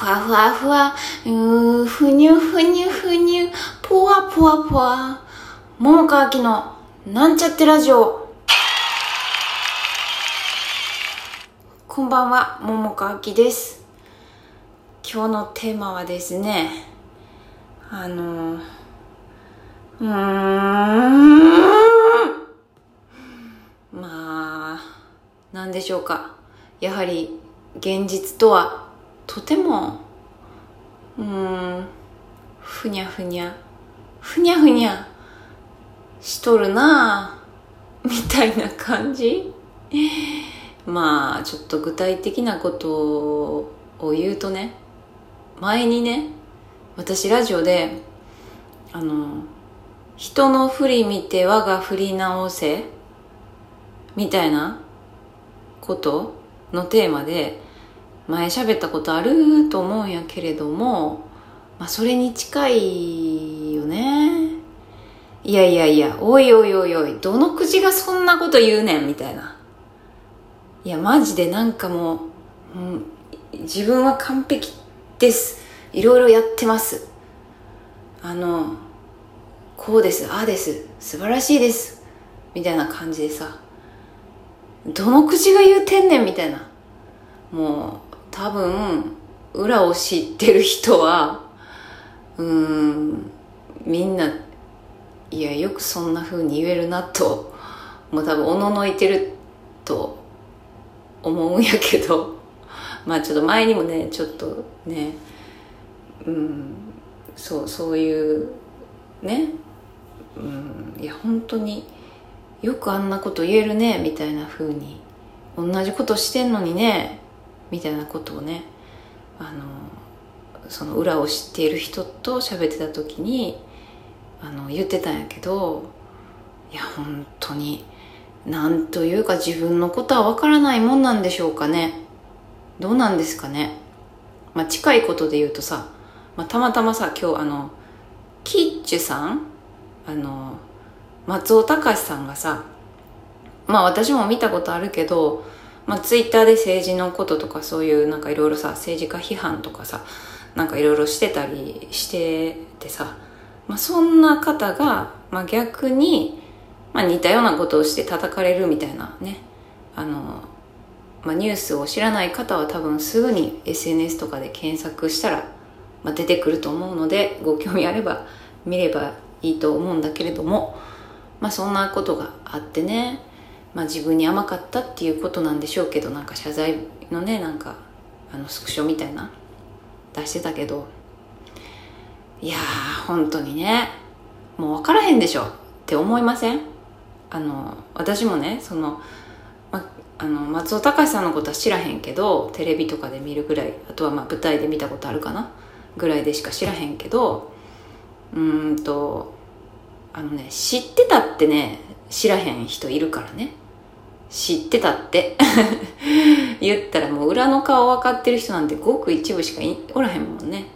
ふわふわふわ、うーふにゅふにゅふにゅ、ぽわぽわぽわ。桃川きのなんちゃってラジオ。こんばんは、桃川きです。今日のテーマはですね、あの、うーん、まあ、なんでしょうか。やはり現実とはとてもうんふにゃふにゃ。ふにゃふにゃしとるなみたいな感じ。まあちょっと具体的なことを言うとね前にね私ラジオであの人の振り見て我が振り直せみたいなことのテーマで前喋ったことあると思うんやけれども、まあ、それに近いよね。いやいやいやおいおいおいおいどの口がそんなこと言うねんみたいな。いやマジでなんかもう、うん、自分は完璧です。いろいろやってます。あのこうですああです素晴らしいですみたいな感じでさどの口が言うてんねんみたいな。もう多分裏を知ってる人はうんみんないやよくそんな風に言えるなともう多分おののいてると思うんやけど まあちょっと前にもねちょっとねうんそうそういうねうんいや本当によくあんなこと言えるねみたいな風に同じことしてんのにねみたいなことをねあのその裏を知っている人と喋ってた時にあの言ってたんやけどいや本当になんというか自分のことはわからないもんなんでしょうかね。どうなんですかね。まあ近いことで言うとさ、まあ、たまたまさ今日あのキッチュさんあの松尾隆さんがさまあ私も見たことあるけどまあ、ツイッターで政治のこととかそういうなんかいろいろさ政治家批判とかさなんかいろいろしてたりしててさ、まあ、そんな方が、まあ、逆に、まあ、似たようなことをして叩かれるみたいなね。あの、まあ、ニュースを知らない方は多分すぐに SNS とかで検索したら、まあ、出てくると思うのでご興味あれば見ればいいと思うんだけれども、まあ、そんなことがあってね。まあ、自分に甘かったっていうことなんでしょうけどなんか謝罪のねなんかあのスクショみたいな出してたけどいやー本当にねもう分からへんでしょって思いません？あの私もねその,、ま、あの松尾隆さんのことは知らへんけどテレビとかで見るぐらいあとはまあ舞台で見たことあるかな？ぐらいでしか知らへんけどうんとあのね知ってたってね知らへん人いるからね。知ってたって。言ったらもう裏の顔分かってる人なんてごく一部しかおらへんもんね。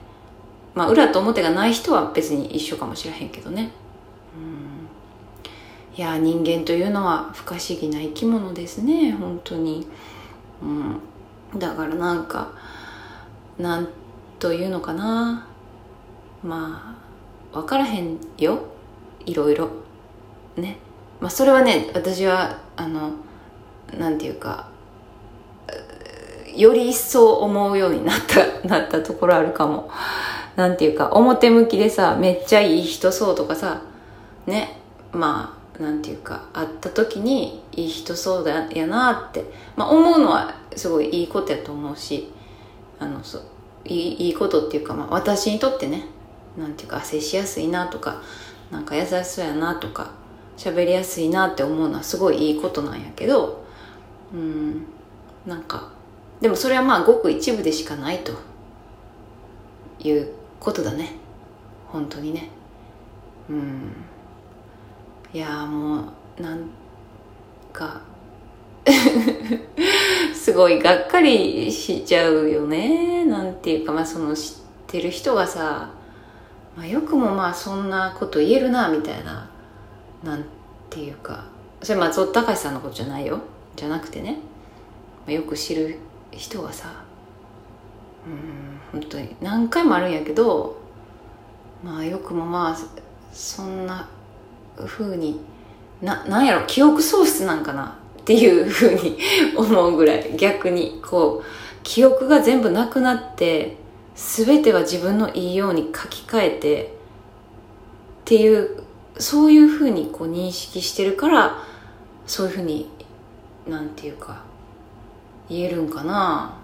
まあ裏と表がない人は別に一緒かもしれへんけどね。うん。いや人間というのは不可思議な生き物ですね。本当に。うん。だからなんかなんというのかな。まあ分からへんよ。いろいろ。ね。まあそれはね私はあのなんていうかより一層思うようになった なったところあるかも。なんていうか表向きでさめっちゃいい人そうとかさねまあなんていうか会った時にいい人そうだやなって、まあ、思うのはすごいいいことやと思うしあのそういいいいことっていうか、まあ、私にとってねなんていうか接しやすいなとかなんか優しそうやなとか喋りやすいなって思うのはすごいいいことなんやけどうん。なんかでもそれはまあごく一部でしかないと。いうことだね。本当にね。うん。いやもうなんか すごいがっかりしちゃうよね。なんていうかまあその知ってる人がさ、まあ、よくもまあそんなこと言えるなみたいな。なんていうか。それ松尾隆さんのことじゃないよ。じゃなくてね、よく知る人がさうん本当に何回もあるんやけどまあよくもまあそんな風にななんやろ記憶喪失なんかなっていう風に 思うぐらい。逆にこう記憶が全部なくなって全ては自分のいいように書き換えてっていうそういうふうにこう認識してるからそういうふうになんていうか言えるんかな。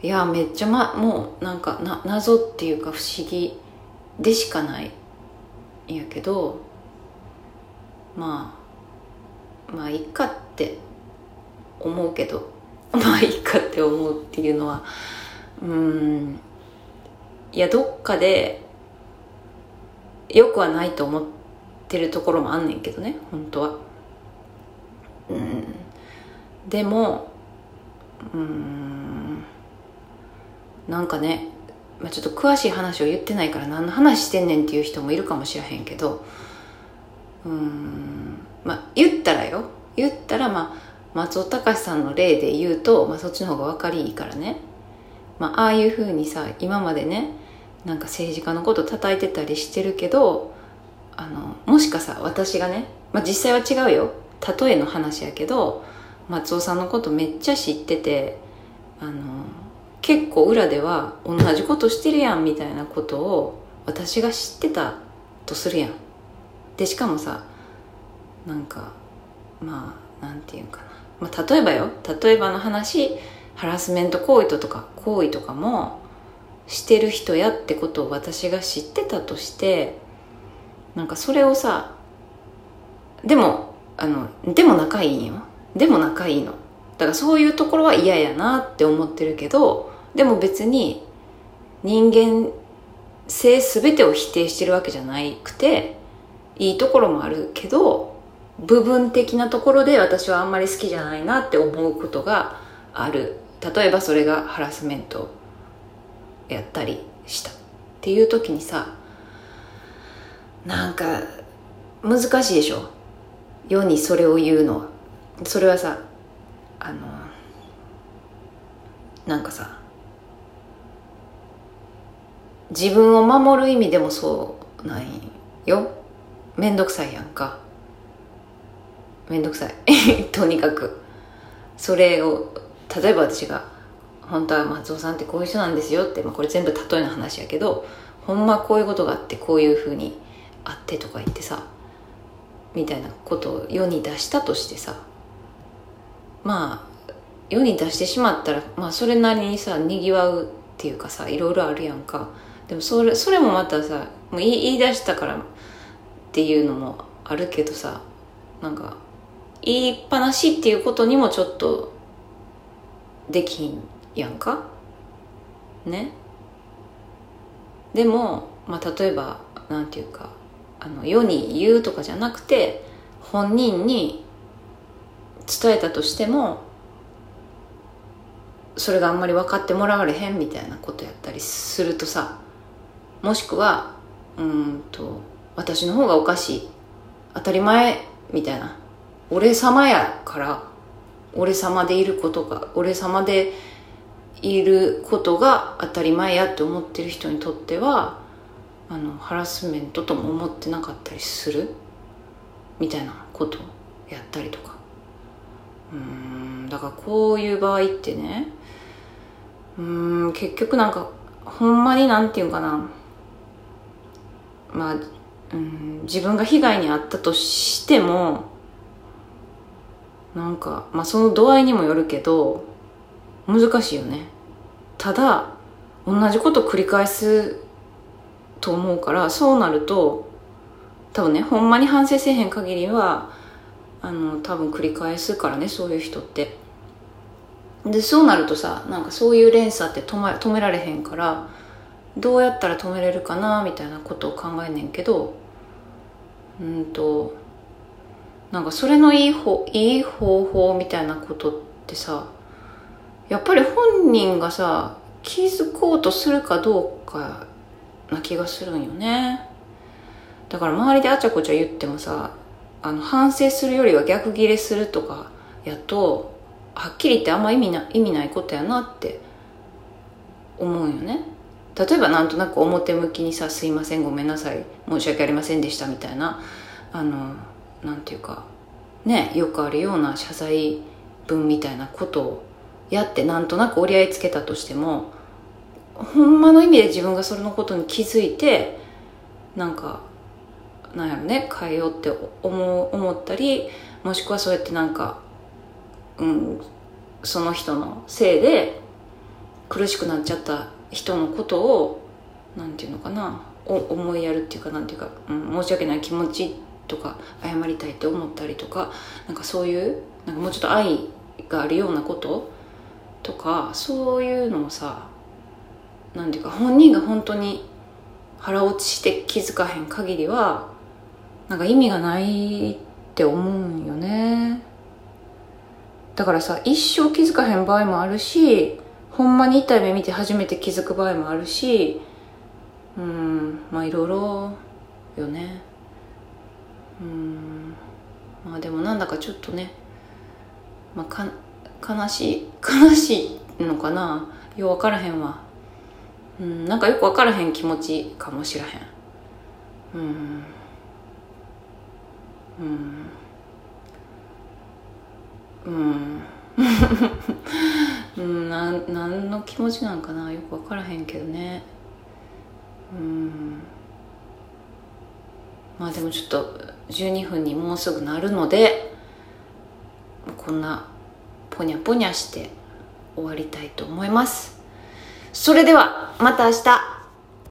いやめっちゃまもうなんかな謎っていうか不思議でしかないんやけどまあまあいっかって思うけど まあいいかって思うっていうのはうんいやどっかでよくはないと思ってるところもあんねんけどね本当は。うん。でもうーんなんかね、まあ、ちょっと詳しい話を言ってないから何の話してんねんっていう人もいるかもしれへんけどうーんまあ言ったらよ。言ったらまあ松尾隆さんの例で言うと、まあ、そっちの方が分かりいいからね、まあ、ああいうふうにさ今までねなんか政治家のこと叩いてたりしてるけどあのもしかさ私がね、まあ、実際は違うよ。例えの話やけど松尾さんのことめっちゃ知っててあの結構裏では同じことしてるやんみたいなことを私が知ってたとするやん。でしかもさなんかまあなんていうかな。まあ、例えばよ。例えばの話ハラスメント行為とか行為とかもしてる人やってことを私が知ってたとしてなんかそれをさでもあのでも仲いいんよ。でも仲いいの。だからそういうところは嫌やなって思ってるけどでも別に人間性全てを否定してるわけじゃなくていいところもあるけど部分的なところで私はあんまり好きじゃないなって思うことがある。例えばそれがハラスメントやったりしたっていう時にさなんか難しいでしょ。世にそれを言うのは。それはさあのなんかさ自分を守る意味でもそうなんよ。めんどくさいやんか。めんどくさい。とにかく。それを例えば私が「本当は松尾さんってこういう人なんですよ」って、まあ、これ全部例えの話やけどほんまこういうことがあってこういうふうにあってとか言ってさみたいなことを世に出したとしてさまあ世に出してしまったら、まあ、それなりにさにぎわうっていうかさいろいろあるやんか。でもそれそれもまたさもう言い言い出したからっていうのもあるけどさなんか言いっぱなしっていうことにもちょっとできんやんか？ね？でも、まあ、例えばなんていうかあの世に言うとかじゃなくて本人に伝えたとしてもそれがあんまり分かってもらわれへんみたいなことやったりするとさもしくはうんと私の方がおかしい。当たり前みたいな。俺様やから俺様でいることが俺様でいることが当たり前やって思ってる人にとってはあのハラスメントとも思ってなかったりするみたいなことやったりとか。うんだからこういう場合ってねうん結局なんかほんまになんていうかな。まあうん自分が被害に遭ったとしてもなんかまあその度合いにもよるけど難しいよね。ただ同じこと繰り返すと思うからそうなると多分ねほんまに反省せえへん限りはあの多分繰り返すからねそういう人って。でそうなるとさなんかそういう連鎖って止,、ま、止められへんからどうやったら止めれるかなみたいなことを考えんねんけどうんとなんかそれのいい方いい方法みたいなことってさやっぱり本人がさ気づこうとするかどうかな気がするんよね。だから周りであちゃこちゃ言ってもさあの反省するよりは逆ギレするとかやとはっきり言ってあんま意味な意味ないことやなって思うよね。例えばなんとなく表向きにさ「すいませんごめんなさい申し訳ありませんでした」みたいなあのなんていうかねよくあるような謝罪文みたいなことをやってなんとなく折り合いつけたとしてもほんまの意味で自分がそれのことに気づいてなんかなんやろね変えようって思思ったりもしくはそうやってなんかうんその人のせいで苦しくなっちゃった人のことをなんていうのかな思いやるっていうかなんていうか、うん、申し訳ない気持ちとか謝りたいって思ったりとかなんかそういうなんかもうちょっと愛があるようなこととかそういうのをさなんていうか本人が本当に腹落ちして気づかへん限りはなんか意味がないって思うんよね。だからさ一生気づかへん場合もあるしほんまに痛い目見て初めて気づく場合もあるしうんまあいろいろよね。うんまあでもなんだかちょっとねまあか悲しい悲しいのかな。よう分からへんわ。うんなんかよく分からへん気持ちかもしらへん。うん。うん。うん。うんな何の気持ちなんかな。よく分からへんけどね。うん。まあでもちょっと12分にもうすぐなるのでこんなポニャポニャして終わりたいと思います。それではまた明日。